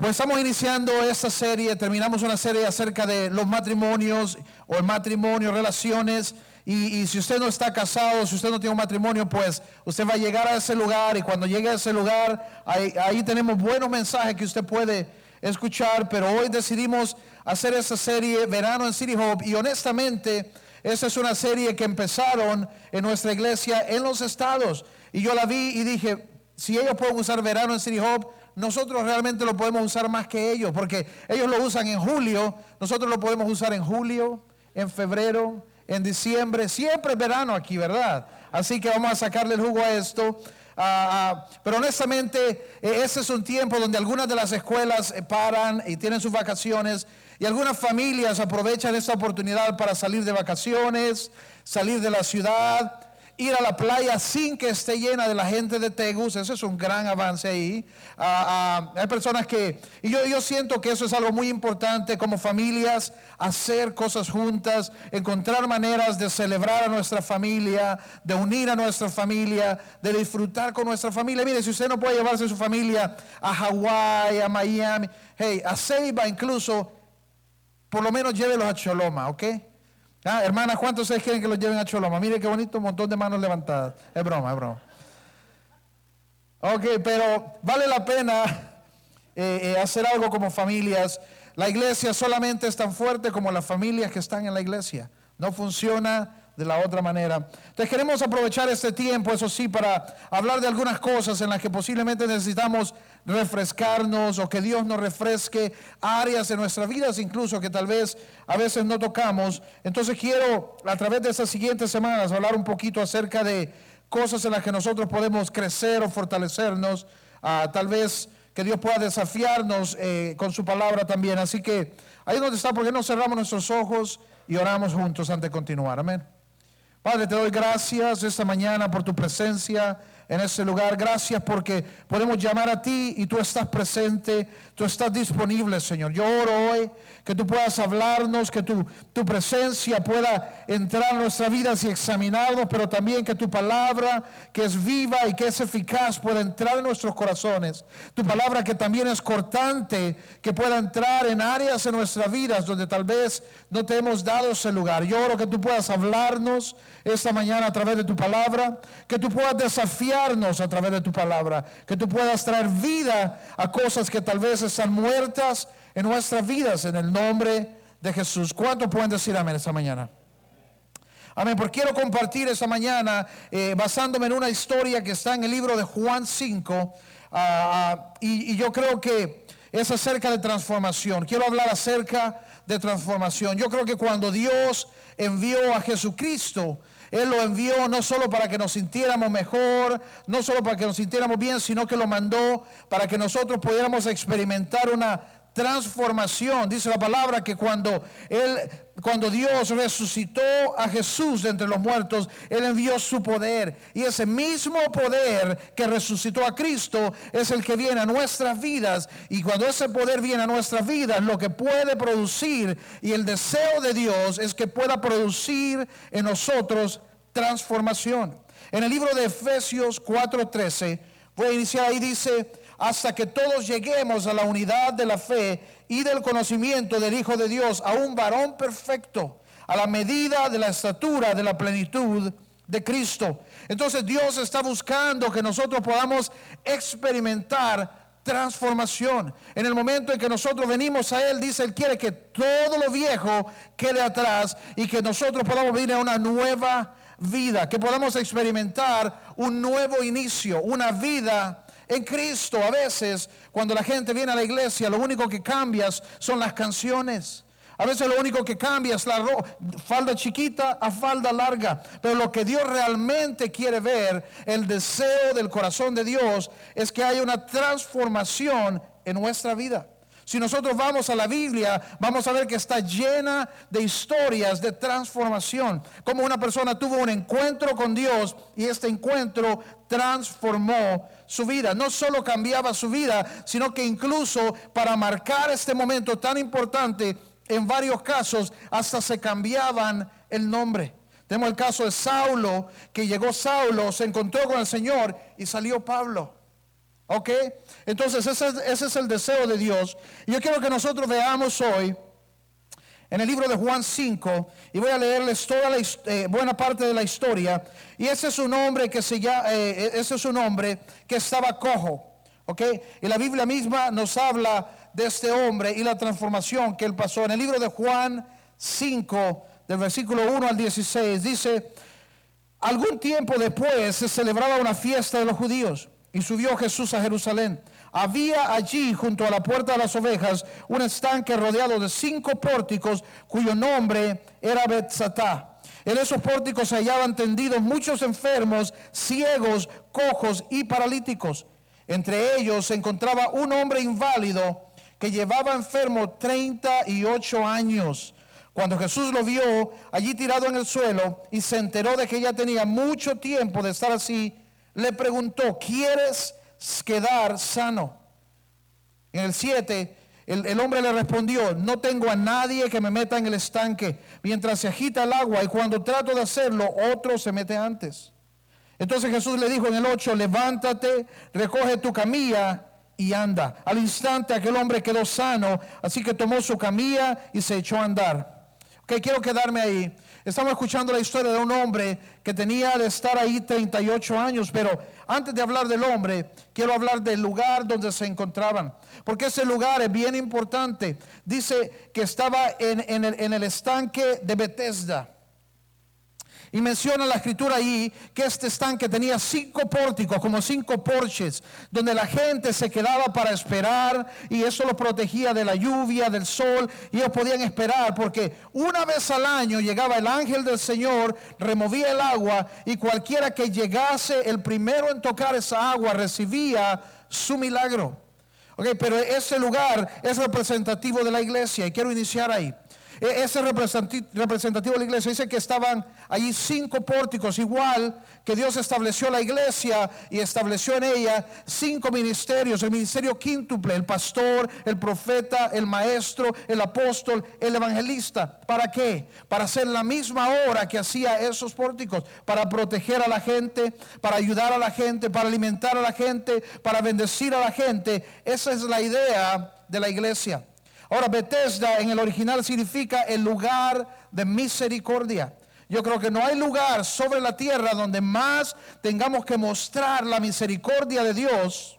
Pues estamos iniciando esta serie, terminamos una serie acerca de los matrimonios o el matrimonio, relaciones. Y, si usted no está casado, si usted no tiene un matrimonio, pues usted va a llegar a ese lugar y cuando llegue a ese lugar, ahí, tenemos buenos mensajes que usted puede escuchar. Pero hoy decidimos hacer esta serie Verano en City Hope y honestamente esa es una serie que empezaron en nuestra iglesia en los estados. Y yo la vi y dije, si ellos pueden usar Verano en City Hope, nosotros realmente lo podemos usar más que ellos, porque ellos lo usan en julio, nosotros lo podemos usar en julio, en febrero, en diciembre, siempre es verano aquí, ¿verdad? Así que vamos a sacarle el jugo a esto. Ah, ah, pero honestamente, eh, ese es un tiempo donde algunas de las escuelas eh, paran y tienen sus vacaciones y algunas familias aprovechan esta oportunidad para salir de vacaciones, salir de la ciudad ir a la playa sin que esté llena de la gente de Tegus, eso es un gran avance ahí. Ah, ah, hay personas que, y yo, yo siento que eso es algo muy importante como familias, hacer cosas juntas, encontrar maneras de celebrar a nuestra familia, de unir a nuestra familia, de disfrutar con nuestra familia. Mire, si usted no puede llevarse su familia a Hawái, a Miami, hey, a Ceiba incluso, por lo menos llévelos a Choloma, ¿ok? Ah, hermanas, ¿cuántos ustedes quieren que los lleven a Choloma? Mire qué bonito, un montón de manos levantadas. Es broma, es broma. Ok, pero vale la pena eh, eh, hacer algo como familias. La iglesia solamente es tan fuerte como las familias que están en la iglesia. No funciona de la otra manera. Entonces queremos aprovechar este tiempo, eso sí, para hablar de algunas cosas en las que posiblemente necesitamos refrescarnos o que Dios nos refresque áreas de nuestras vidas incluso que tal vez a veces no tocamos. Entonces quiero a través de estas siguientes semanas hablar un poquito acerca de cosas en las que nosotros podemos crecer o fortalecernos. Ah, tal vez que Dios pueda desafiarnos eh, con su palabra también. Así que ahí donde está, porque no cerramos nuestros ojos y oramos juntos antes de continuar? Amén. Padre, te doy gracias esta mañana por tu presencia en ese lugar. Gracias porque podemos llamar a ti y tú estás presente, tú estás disponible, Señor. Yo oro hoy que tú puedas hablarnos, que tu, tu presencia pueda entrar en nuestras vidas y examinarnos, pero también que tu palabra, que es viva y que es eficaz, pueda entrar en nuestros corazones. Tu palabra que también es cortante, que pueda entrar en áreas en nuestras vidas donde tal vez no te hemos dado ese lugar. Yo oro que tú puedas hablarnos esta mañana a través de tu palabra, que tú puedas desafiarnos a través de tu palabra, que tú puedas traer vida a cosas que tal vez están muertas en nuestras vidas en el nombre de Jesús. ¿Cuántos pueden decir amén esta mañana? Amén, porque quiero compartir esta mañana eh, basándome en una historia que está en el libro de Juan 5 ah, ah, y, y yo creo que es acerca de transformación. Quiero hablar acerca de transformación. Yo creo que cuando Dios envió a Jesucristo, Él lo envió no solo para que nos sintiéramos mejor, no solo para que nos sintiéramos bien, sino que lo mandó para que nosotros pudiéramos experimentar una transformación. Dice la palabra que cuando él cuando Dios resucitó a Jesús de entre los muertos, él envió su poder y ese mismo poder que resucitó a Cristo es el que viene a nuestras vidas y cuando ese poder viene a nuestras vidas, lo que puede producir y el deseo de Dios es que pueda producir en nosotros transformación. En el libro de Efesios 4:13 voy a iniciar ahí dice hasta que todos lleguemos a la unidad de la fe y del conocimiento del Hijo de Dios, a un varón perfecto, a la medida de la estatura de la plenitud de Cristo. Entonces Dios está buscando que nosotros podamos experimentar transformación. En el momento en que nosotros venimos a Él, dice, Él quiere que todo lo viejo quede atrás y que nosotros podamos venir a una nueva vida, que podamos experimentar un nuevo inicio, una vida en Cristo a veces cuando la gente viene a la iglesia lo único que cambias son las canciones. A veces lo único que cambia es la falda chiquita a falda larga. Pero lo que Dios realmente quiere ver, el deseo del corazón de Dios, es que haya una transformación en nuestra vida. Si nosotros vamos a la Biblia, vamos a ver que está llena de historias de transformación. Como una persona tuvo un encuentro con Dios y este encuentro transformó su vida. No solo cambiaba su vida, sino que incluso para marcar este momento tan importante, en varios casos hasta se cambiaban el nombre. Tenemos el caso de Saulo, que llegó Saulo, se encontró con el Señor y salió Pablo. ¿Ok? Entonces ese, ese es el deseo de Dios. Y yo quiero que nosotros veamos hoy en el libro de Juan 5 y voy a leerles toda la eh, buena parte de la historia. Y ese es un hombre que se llama, eh, ese es un hombre que estaba cojo. ¿Ok? Y la Biblia misma nos habla de este hombre y la transformación que él pasó. En el libro de Juan 5, del versículo 1 al 16, dice, algún tiempo después se celebraba una fiesta de los judíos y subió Jesús a Jerusalén. Había allí, junto a la puerta de las ovejas, un estanque rodeado de cinco pórticos cuyo nombre era Betzatá. En esos pórticos se hallaban tendidos muchos enfermos, ciegos, cojos y paralíticos. Entre ellos se encontraba un hombre inválido que llevaba enfermo 38 años. Cuando Jesús lo vio allí tirado en el suelo y se enteró de que ya tenía mucho tiempo de estar así, le preguntó, ¿quieres quedar sano? En el 7, el, el, hombre le respondió, no tengo a nadie que me meta en el estanque mientras se agita el agua y cuando trato de hacerlo, otro se mete antes. Entonces Jesús le dijo en el 8, levántate, recoge tu camilla y anda. Al instante aquel hombre quedó sano, así que tomó su camilla y se echó a andar. Ok, quiero quedarme ahí. Estamos escuchando la historia de un hombre que tenía de estar ahí 38 años, pero antes de hablar del hombre, quiero hablar del lugar donde se encontraban, porque ese lugar es bien importante. Dice que estaba en, el, en el estanque de Bethesda. Y menciona la escritura ahí que este estanque tenía cinco pórticos, como cinco porches, donde la gente se quedaba para esperar y eso lo protegía de la lluvia, del sol, y ellos podían esperar porque una vez al año llegaba el ángel del Señor, removía el agua y cualquiera que llegase el primero en tocar esa agua recibía su milagro. Pero ese lugar es representativo de la iglesia y quiero iniciar ahí. E-, ese representativo de la iglesia dice que estaban allí cinco pórticos, igual que Dios estableció la iglesia y estableció en ella cinco ministerios, el ministerio quíntuple, el pastor, el profeta, el maestro, el apóstol, el evangelista. ¿Para qué? Para hacer la misma obra que hacía esos pórticos, para proteger a la gente, para ayudar a la gente, para alimentar a la gente, para bendecir a la gente. Esa es la idea de la iglesia. Ahora, Bethesda en el original significa el lugar de misericordia. Yo creo que no hay lugar sobre la tierra donde más tengamos que mostrar la misericordia de Dios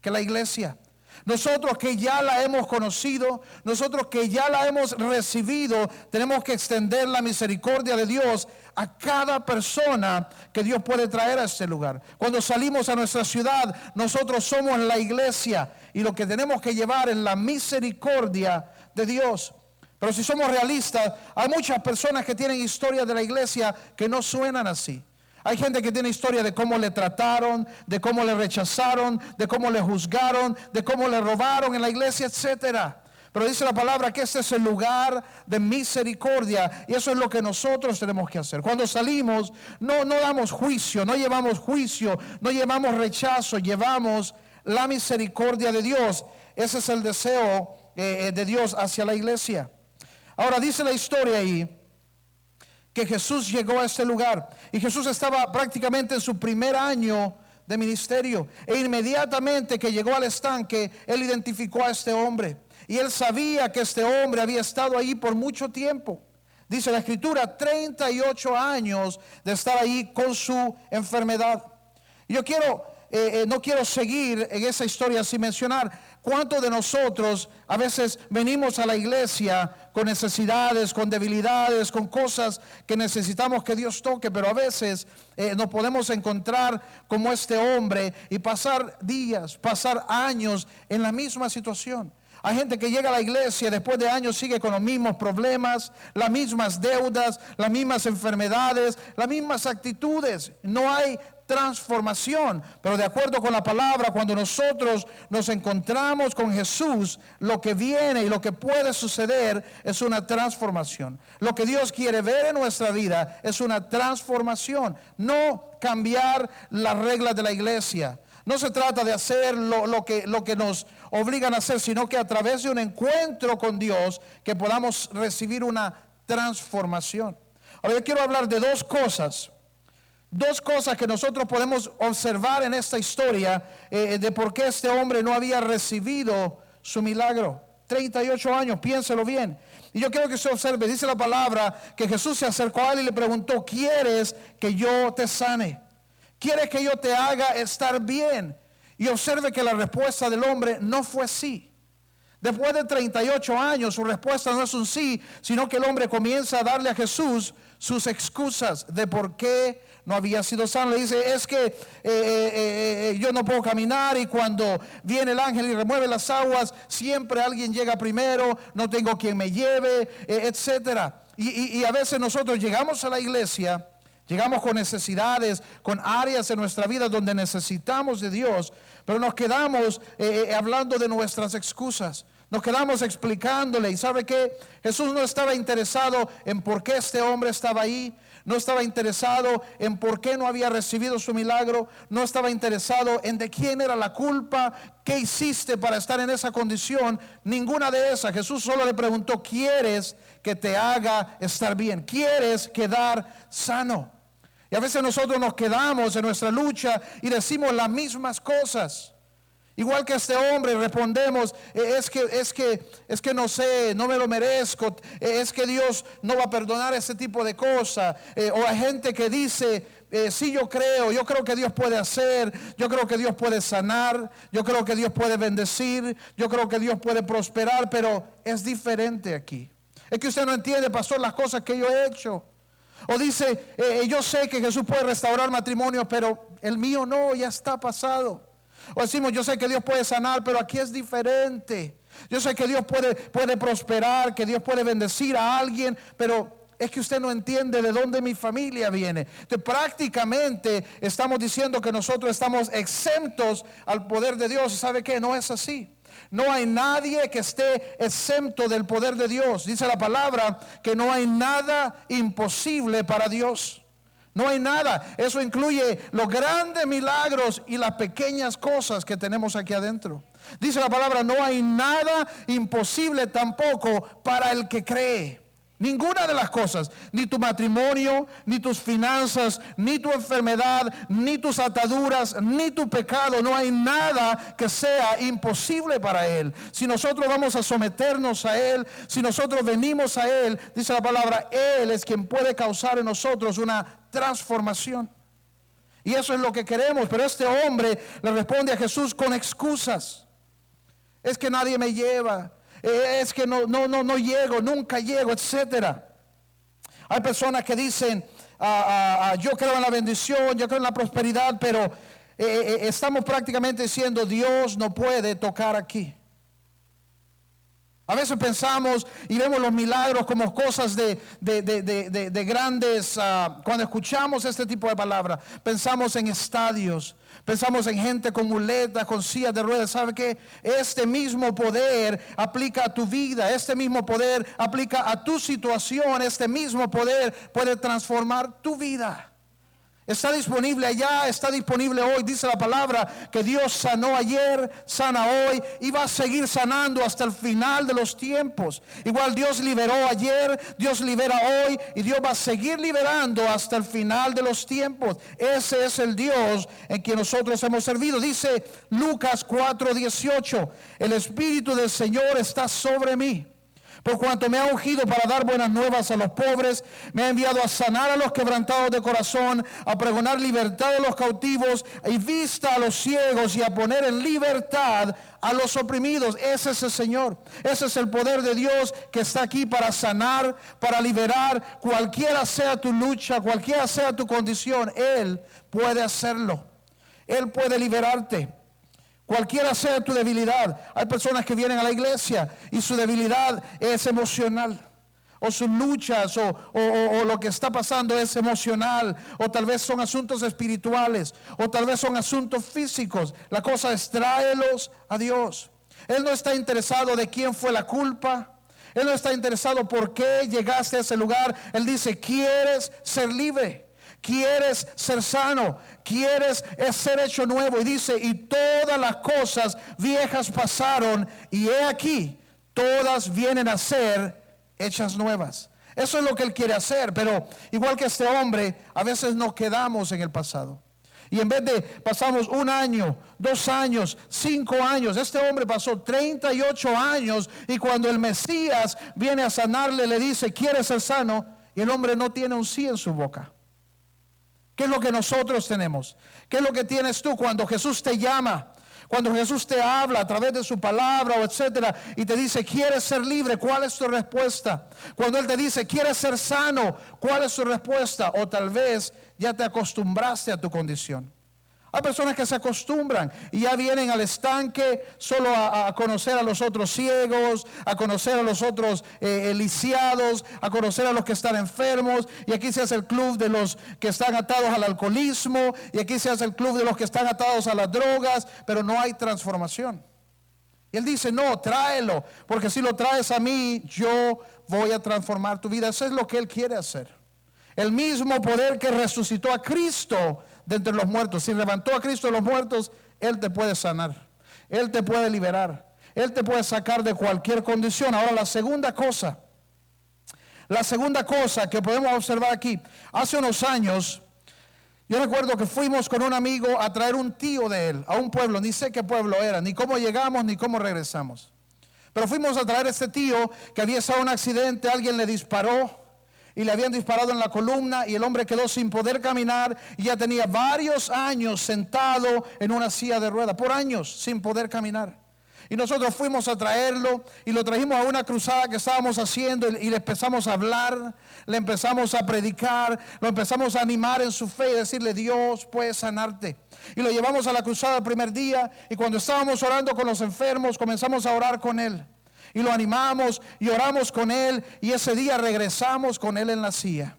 que la iglesia. Nosotros que ya la hemos conocido, nosotros que ya la hemos recibido, tenemos que extender la misericordia de Dios a cada persona que Dios puede traer a este lugar. Cuando salimos a nuestra ciudad, nosotros somos la iglesia y lo que tenemos que llevar es la misericordia de Dios. Pero si somos realistas, hay muchas personas que tienen historias de la iglesia que no suenan así. Hay gente que tiene historia de cómo le trataron, de cómo le rechazaron, de cómo le juzgaron, de cómo le robaron en la iglesia, etcétera. Pero dice la palabra que este es el lugar de misericordia y eso es lo que nosotros tenemos que hacer. Cuando salimos, no, no damos juicio, no llevamos juicio, no llevamos rechazo, llevamos la misericordia de Dios. Ese es el deseo eh, de Dios hacia la iglesia. Ahora dice la historia ahí que Jesús llegó a este lugar. Y Jesús estaba prácticamente en su primer año de ministerio. E inmediatamente que llegó al estanque, él identificó a este hombre. Y él sabía que este hombre había estado ahí por mucho tiempo. Dice la escritura, 38 años de estar ahí con su enfermedad. Yo quiero, eh, eh, no quiero seguir en esa historia sin mencionar ¿Cuántos de nosotros a veces venimos a la iglesia con necesidades, con debilidades, con cosas que necesitamos que Dios toque, pero a veces eh, nos podemos encontrar como este hombre y pasar días, pasar años en la misma situación? Hay gente que llega a la iglesia después de años sigue con los mismos problemas, las mismas deudas, las mismas enfermedades, las mismas actitudes. No hay transformación. Pero de acuerdo con la palabra, cuando nosotros nos encontramos con Jesús, lo que viene y lo que puede suceder es una transformación. Lo que Dios quiere ver en nuestra vida es una transformación, no cambiar las reglas de la iglesia. No se trata de hacer lo, que, nos obligan a hacer, sino que a través de un encuentro con Dios que podamos recibir una transformación. Ahora yo quiero hablar de dos cosas dos cosas que nosotros podemos observar en esta historia eh, de por qué este hombre no había recibido su milagro. 38 años, piénselo bien. Y yo quiero que se observe, dice la palabra, que Jesús se acercó a él y le preguntó, ¿quieres que yo te sane? ¿Quieres que yo te haga estar bien? Y observe que la respuesta del hombre no fue sí. Después de 38 años, su respuesta no es un sí, sino que el hombre comienza a darle a Jesús sus excusas de por qué no había sido sano. Le dice, es que eh, eh, eh, yo no puedo caminar y cuando viene el ángel y remueve las aguas, siempre alguien llega primero, no tengo quien me lleve. Y, y a veces nosotros llegamos a la iglesia. Llegamos con necesidades, con áreas en nuestra vida donde necesitamos de Dios, pero nos quedamos hablando de nuestras excusas. Nos quedamos explicándole y sabe que Jesús no estaba interesado en por qué este hombre estaba ahí, no estaba interesado en por qué no había recibido su milagro, no estaba interesado en de quién era la culpa, qué hiciste para estar en esa condición, ninguna de esas. Jesús solo le preguntó, ¿quieres que te haga estar bien? ¿Quieres quedar sano? A veces nosotros nos quedamos en nuestra lucha y decimos las mismas cosas. Igual que este hombre respondemos, eh, es que, es que, es que no sé, no me lo merezco, eh, es que Dios no va a perdonar ese tipo de cosas. Eh, o hay gente que dice, sí yo creo, yo creo que Dios puede hacer, yo creo que Dios puede sanar, yo creo que Dios puede bendecir, yo creo que Dios puede prosperar, pero es diferente aquí. Es que usted no entiende, pastor, las cosas que yo he hecho. O dice, yo sé que Jesús puede restaurar matrimonio, pero el mío no, ya está pasado. O decimos, yo sé que Dios puede sanar, pero aquí es diferente. Yo sé que Dios puede, puede prosperar, que Dios puede bendecir a alguien, pero es que usted no entiende de dónde mi familia viene. Entonces, prácticamente estamos diciendo que nosotros estamos exentos al poder de Dios. ¿Y sabe qué? No es así. No hay nadie que esté exento del poder de Dios. Dice la palabra que no hay nada imposible para Dios. No hay nada. Eso incluye los grandes milagros y las pequeñas cosas que tenemos aquí adentro. Dice la palabra, no hay nada imposible tampoco para el que cree. Ninguna de las cosas, ni tu matrimonio, ni tus finanzas, ni tu enfermedad, ni tus ataduras, ni tu pecado, no hay nada que sea imposible para Él. Si nosotros vamos a someternos a Él, si nosotros venimos a Él, dice la palabra, Él es quien puede causar en nosotros una transformación. Y eso es lo que queremos, pero este hombre le responde a Jesús con excusas. Es que nadie me lleva, es que no, no, no, no llego, nunca llego, etcétera. Hay personas que dicen, ah, ah, ah, yo creo en la bendición, yo creo en la prosperidad, pero eh, eh, estamos prácticamente diciendo, Dios no puede tocar aquí. A veces pensamos y vemos los milagros como cosas de, de, grandes, cuando escuchamos este tipo de palabras, pensamos en estadios, Pensamos en gente con muletas, con sillas de ruedas. ¿Sabe que Este mismo poder aplica a tu vida. Este mismo poder aplica a tu situación. Este mismo poder puede transformar tu vida. Está disponible allá, está disponible hoy. Dice la palabra que Dios sanó ayer, sana hoy y va a seguir sanando hasta el final de los tiempos. Igual Dios liberó ayer, Dios libera hoy y Dios va a seguir liberando hasta el final de los tiempos. Ese es el Dios en quien nosotros hemos servido. Dice Lucas 4:18, el Espíritu del Señor está sobre mí por cuanto me ha ungido para dar buenas nuevas a los pobres, me ha enviado a sanar a los quebrantados de corazón, a pregonar libertad a los cautivos y vista a los ciegos y a poner en libertad a los oprimidos. Ese es el Señor. Ese es el poder de Dios que está aquí para sanar, para liberar. Cualquiera sea tu lucha, cualquiera sea tu condición, Él puede hacerlo. Él puede liberarte. Cualquiera sea tu debilidad. Hay personas que vienen a la iglesia y su debilidad es emocional. O sus luchas o, lo que está pasando es emocional. O tal vez son asuntos espirituales. O tal vez son asuntos físicos. La cosa es tráelos a Dios. Él no está interesado de quién fue la culpa. Él no está interesado por qué llegaste a ese lugar. Él dice, ¿quieres ser libre? Quieres ser sano, quieres ser hecho nuevo. Y dice, y todas las cosas viejas pasaron y he aquí, todas vienen a ser hechas nuevas. Eso es lo que Él quiere hacer, pero igual que este hombre, a veces nos quedamos en el pasado. Y en vez de pasamos un año, dos años, cinco años, este hombre pasó 38 años y cuando el Mesías viene a sanarle, le dice, ¿quieres ser sano? Y el hombre no tiene un sí en su boca. ¿Qué es lo que nosotros tenemos? ¿Qué es lo que tienes tú cuando Jesús te llama? Cuando Jesús te habla a través de su palabra o etcétera y te dice, ¿quieres ser libre? ¿Cuál es tu respuesta? Cuando Él te dice, ¿quieres ser sano? ¿Cuál es tu respuesta? O tal vez ya te acostumbraste a tu condición. Hay personas que se acostumbran y ya vienen al estanque solo a, conocer a los otros ciegos, a conocer a los otros eh, lisiados, a conocer a los que están enfermos. Y aquí se hace el club de los que están atados al alcoholismo. Y aquí se hace el club de los que están atados a las drogas. Pero no hay transformación. Y él dice, no, tráelo. Porque si lo traes a mí, yo voy a transformar tu vida. Eso es lo que él quiere hacer. El mismo poder que resucitó a Cristo de entre los muertos. Si levantó a Cristo de los muertos, Él te puede sanar. Él te puede liberar. Él te puede sacar de cualquier condición. Ahora la segunda cosa, la segunda cosa que podemos observar aquí, hace unos años, yo recuerdo que fuimos con un amigo a traer un tío de él a un pueblo, ni sé qué pueblo era, ni cómo llegamos, ni cómo regresamos. Pero fuimos a traer a este tío que había estado en un accidente, alguien le disparó y le habían disparado en la columna y el hombre quedó sin poder caminar y ya tenía varios años sentado en una silla de ruedas, por años sin poder caminar. Y nosotros fuimos a traerlo y lo trajimos a una cruzada que estábamos haciendo y le empezamos a hablar, le empezamos a predicar, lo empezamos a animar en su fe y decirle, Dios puede sanarte. Y lo llevamos a la cruzada el primer día y cuando estábamos orando con los enfermos comenzamos a orar con él y lo animamos y oramos con él y ese día regresamos con él en la silla.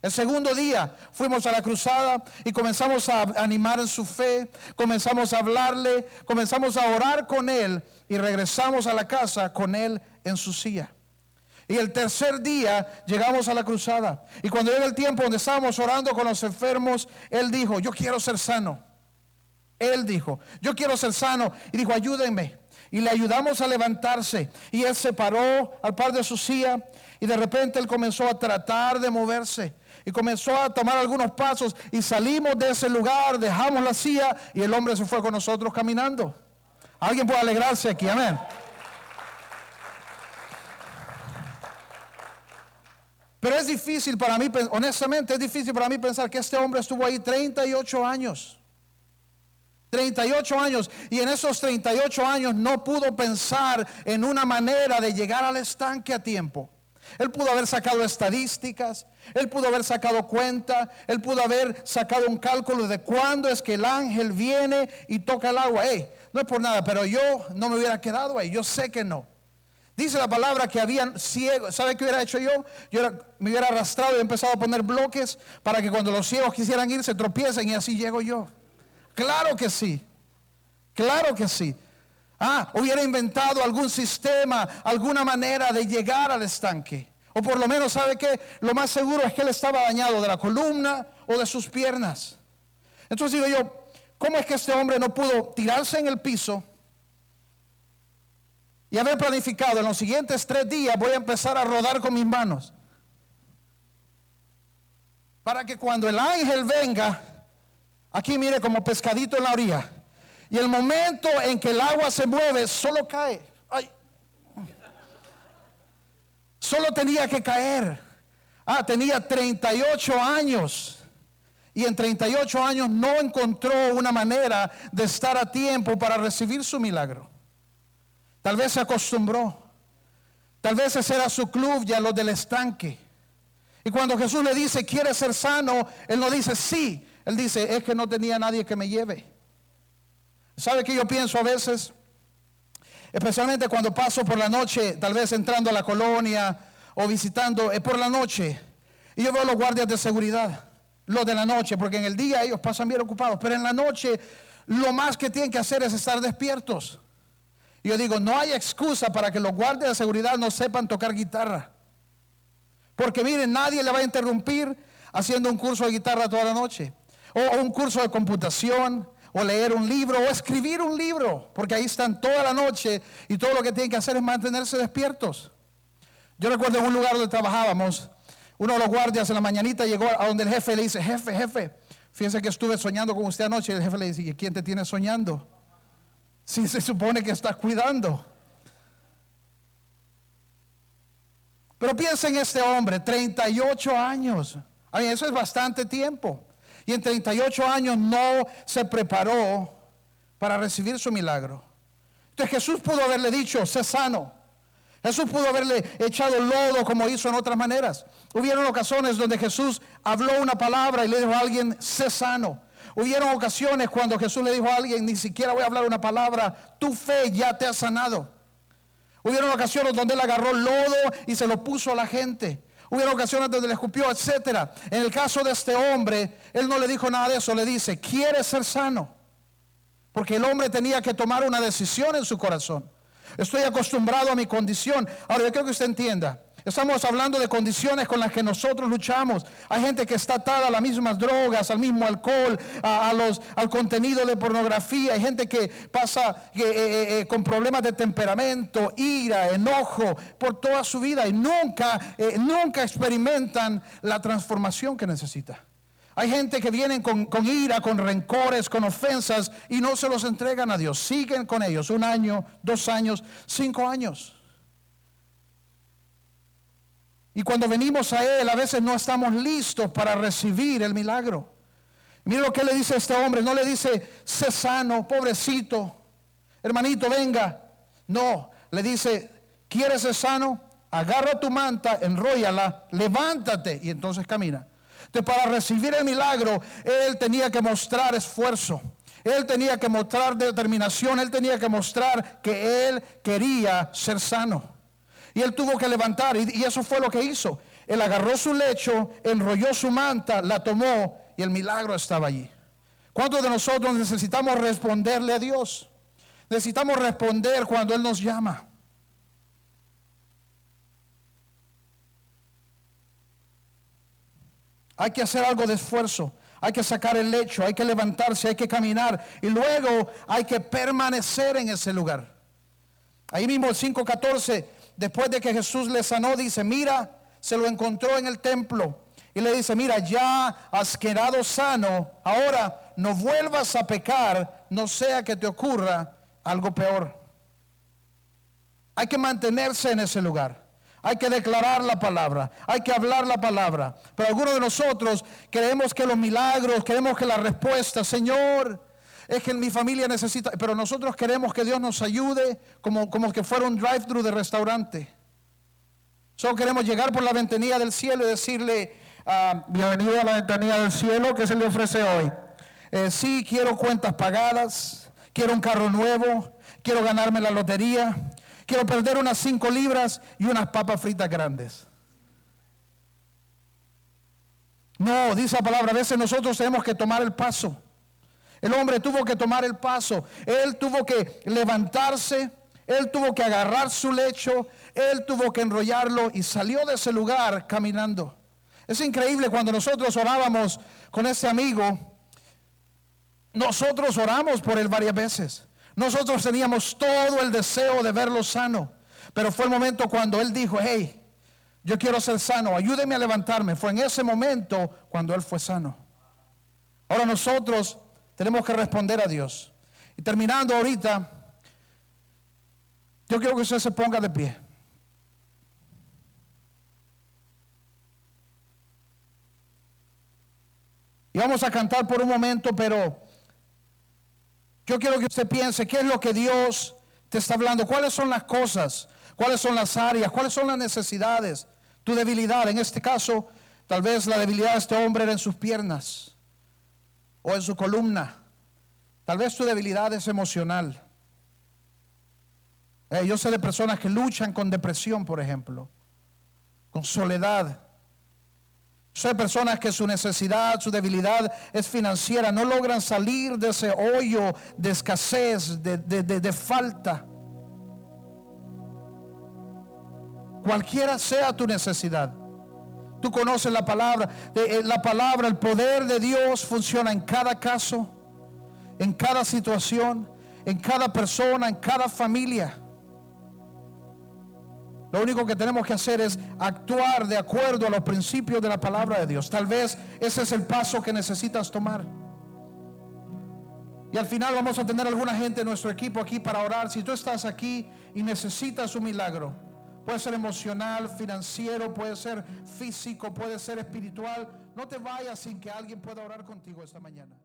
El segundo día fuimos a la cruzada y comenzamos a animar en su fe, comenzamos a hablarle, comenzamos a orar con él y regresamos a la casa con él en su silla. Y el tercer día llegamos a la cruzada. Y cuando llega el tiempo donde estábamos orando con los enfermos, él dijo, yo quiero ser sano. Él dijo, yo quiero ser sano. Y dijo, ayúdenme y le ayudamos a levantarse. Y él se paró al par de su silla y de repente él comenzó a tratar de moverse. Y comenzó a tomar algunos pasos y salimos de ese lugar, dejamos la silla y el hombre se fue con nosotros caminando. Alguien puede alegrarse aquí, amén. Pero es difícil para mí, honestamente es difícil para mí pensar que este hombre estuvo ahí 38 años. 38 años y en esos 38 años no pudo pensar en una manera de llegar al estanque a tiempo. Él pudo haber sacado estadísticas, él pudo haber sacado cuenta, él pudo haber sacado un cálculo de cuándo es que el ángel viene y toca el agua. Hey, no es por nada, pero yo no me hubiera quedado ahí, yo sé que no. Dice la palabra que habían ciegos. ¿Sabe qué hubiera hecho yo? Yo me hubiera arrastrado y empezado a poner bloques para que cuando los ciegos quisieran ir se tropiecen y así llego yo. Claro que sí. Claro que sí. Ah, hubiera inventado algún sistema, alguna manera de llegar al estanque. O por lo menos, ¿sabe que Lo más seguro es que él estaba dañado de la columna o de sus piernas. Entonces digo yo, ¿cómo es que este hombre no pudo tirarse en el piso y haber planificado en los siguientes tres días voy a empezar a rodar con mis manos? Para que cuando el ángel venga, Aquí mire como pescadito en la orilla. Y el momento en que el agua se mueve, solo cae. Solo tenía que caer. Ah, tenía 38 años. Y en 38 años no encontró una manera de estar a tiempo para recibir su milagro. Tal vez se acostumbró. Tal vez ese era su club ya lo del estanque. Y cuando Jesús le dice, ¿quiere ser sano? Él no dice, sí, él dice, es que no tenía nadie que me lleve. ¿Sabe qué yo pienso a veces? Especialmente cuando paso por la noche, tal vez entrando a la colonia o visitando es por la noche. Y yo veo los guardias de seguridad, los de la noche, porque en el día ellos pasan bien ocupados, pero en la noche lo más que tienen que hacer es estar despiertos. Yo digo, no hay excusa para que los guardias de seguridad no sepan tocar guitarra. Porque miren, nadie le va a interrumpir haciendo un curso de guitarra toda la noche o un curso de computación, o leer un libro, o escribir un libro, porque ahí están toda la noche y todo lo que tienen que hacer es mantenerse despiertos. Yo recuerdo en un lugar donde trabajábamos, uno de los guardias en la mañanita llegó a donde el jefe le dice, jefe, jefe, fíjese que estuve soñando con usted anoche. Y el jefe le dice, ¿y quién te tiene soñando? Si se supone que estás cuidando. Pero piensa en este hombre, 38 años. A eso es bastante tiempo. Y en 38 años no se preparó para recibir su milagro. Entonces Jesús pudo haberle dicho, sé sano. Jesús pudo haberle echado lodo como hizo en otras maneras. Hubieron ocasiones donde Jesús habló una palabra y le dijo a alguien, sé sano. Hubieron ocasiones cuando Jesús le dijo a alguien, ni siquiera voy a hablar una palabra, tu fe ya te ha sanado. Hubieron ocasiones donde él agarró lodo y se lo puso a la gente. Hubieron ocasiones donde le escupió, etcétera. En el caso de este hombre, él no le dijo nada de eso, le dice, ¿quieres ser sano? Porque el hombre tenía que tomar una decisión en su corazón. Estoy acostumbrado a mi condición. Ahora, yo quiero que usted entienda. Estamos hablando de condiciones con las que nosotros luchamos. Hay gente que está atada a las mismas drogas, al mismo alcohol, a, los, al contenido de pornografía. Hay gente que pasa eh, eh, eh, con problemas de temperamento, ira, enojo por toda su vida y nunca, nunca experimentan la transformación que necesita. Hay gente que vienen con, con, ira, con rencores, con ofensas y no se los entregan a Dios. Siguen con ellos un año, dos años, cinco años. Y cuando venimos a Él, a veces no estamos listos para recibir el milagro. Mira lo que le dice este hombre. No le dice, sé sano, pobrecito, hermanito, venga. No, le dice, ¿quieres ser sano? Agarra tu manta, enróllala, levántate y entonces camina. Entonces, para recibir el milagro, él tenía que mostrar esfuerzo. Él tenía que mostrar determinación. Él tenía que mostrar que él quería ser sano. Y él tuvo que levantar, y, eso fue lo que hizo. Él agarró su lecho, enrolló su manta, la tomó y el milagro estaba allí. ¿Cuántos de nosotros necesitamos responderle a Dios? Necesitamos responder cuando Él nos llama. Hay que hacer algo de esfuerzo. Hay que sacar el lecho, hay que levantarse, hay que caminar y luego hay que permanecer en ese lugar. Ahí mismo el 5.14 después de que Jesús le sanó, dice, mira, se lo encontró en el templo. Y le dice, mira, ya has quedado sano, ahora no vuelvas a pecar, no sea que te ocurra algo peor. Hay que mantenerse en ese lugar. Hay que declarar la palabra, hay que hablar la palabra. Pero algunos de nosotros creemos que los milagros, queremos que la respuesta, Señor, es que mi familia necesita, pero nosotros queremos que Dios nos ayude como, como que fuera un drive-thru de restaurante. Solo queremos llegar por la ventanilla del cielo y decirle, ah, bienvenido a la ventanilla del cielo, que se le ofrece hoy. Eh, sí, quiero cuentas pagadas, quiero un carro nuevo, quiero ganarme la lotería, quiero perder unas cinco libras y unas papas fritas grandes. No, dice la palabra, a veces nosotros tenemos que tomar el paso. El hombre tuvo que tomar el paso, él tuvo que levantarse, él tuvo que agarrar su lecho, él tuvo que enrollarlo y salió de ese lugar caminando. Es increíble cuando nosotros orábamos con ese amigo, nosotros oramos por él varias veces. Nosotros teníamos todo el deseo de verlo sano, pero fue el momento cuando él dijo, hey, yo quiero ser sano, ayúdeme a levantarme. Fue en ese momento cuando él fue sano. Ahora nosotros tenemos que responder a Dios. Y terminando ahorita, yo quiero que usted se ponga de pie. Y vamos a cantar por un momento, pero yo quiero que usted piense qué es lo que Dios te está hablando, cuáles son las cosas, cuáles son las áreas, cuáles son las necesidades, tu debilidad. En este caso, tal vez la debilidad de este hombre era en sus piernas o en su columna. Tal vez tu debilidad es emocional. Eh, yo sé de personas que luchan con depresión, por ejemplo, con soledad. De personas que su necesidad, su debilidad es financiera, no logran salir de ese hoyo de escasez, de, de falta. Cualquiera sea tu necesidad. Tú conoces la palabra. Eh, la palabra, el poder de Dios funciona en cada caso, en cada situación, en cada persona, en cada familia. Lo único que tenemos que hacer es actuar de acuerdo a los principios de la palabra de Dios. Tal vez ese es el paso que necesitas tomar. Y al final vamos a tener alguna gente en nuestro equipo aquí para orar. Si tú estás aquí y necesitas un milagro, puede ser emocional, financiero, puede ser físico, puede ser espiritual, no te vayas sin que alguien pueda orar contigo esta mañana.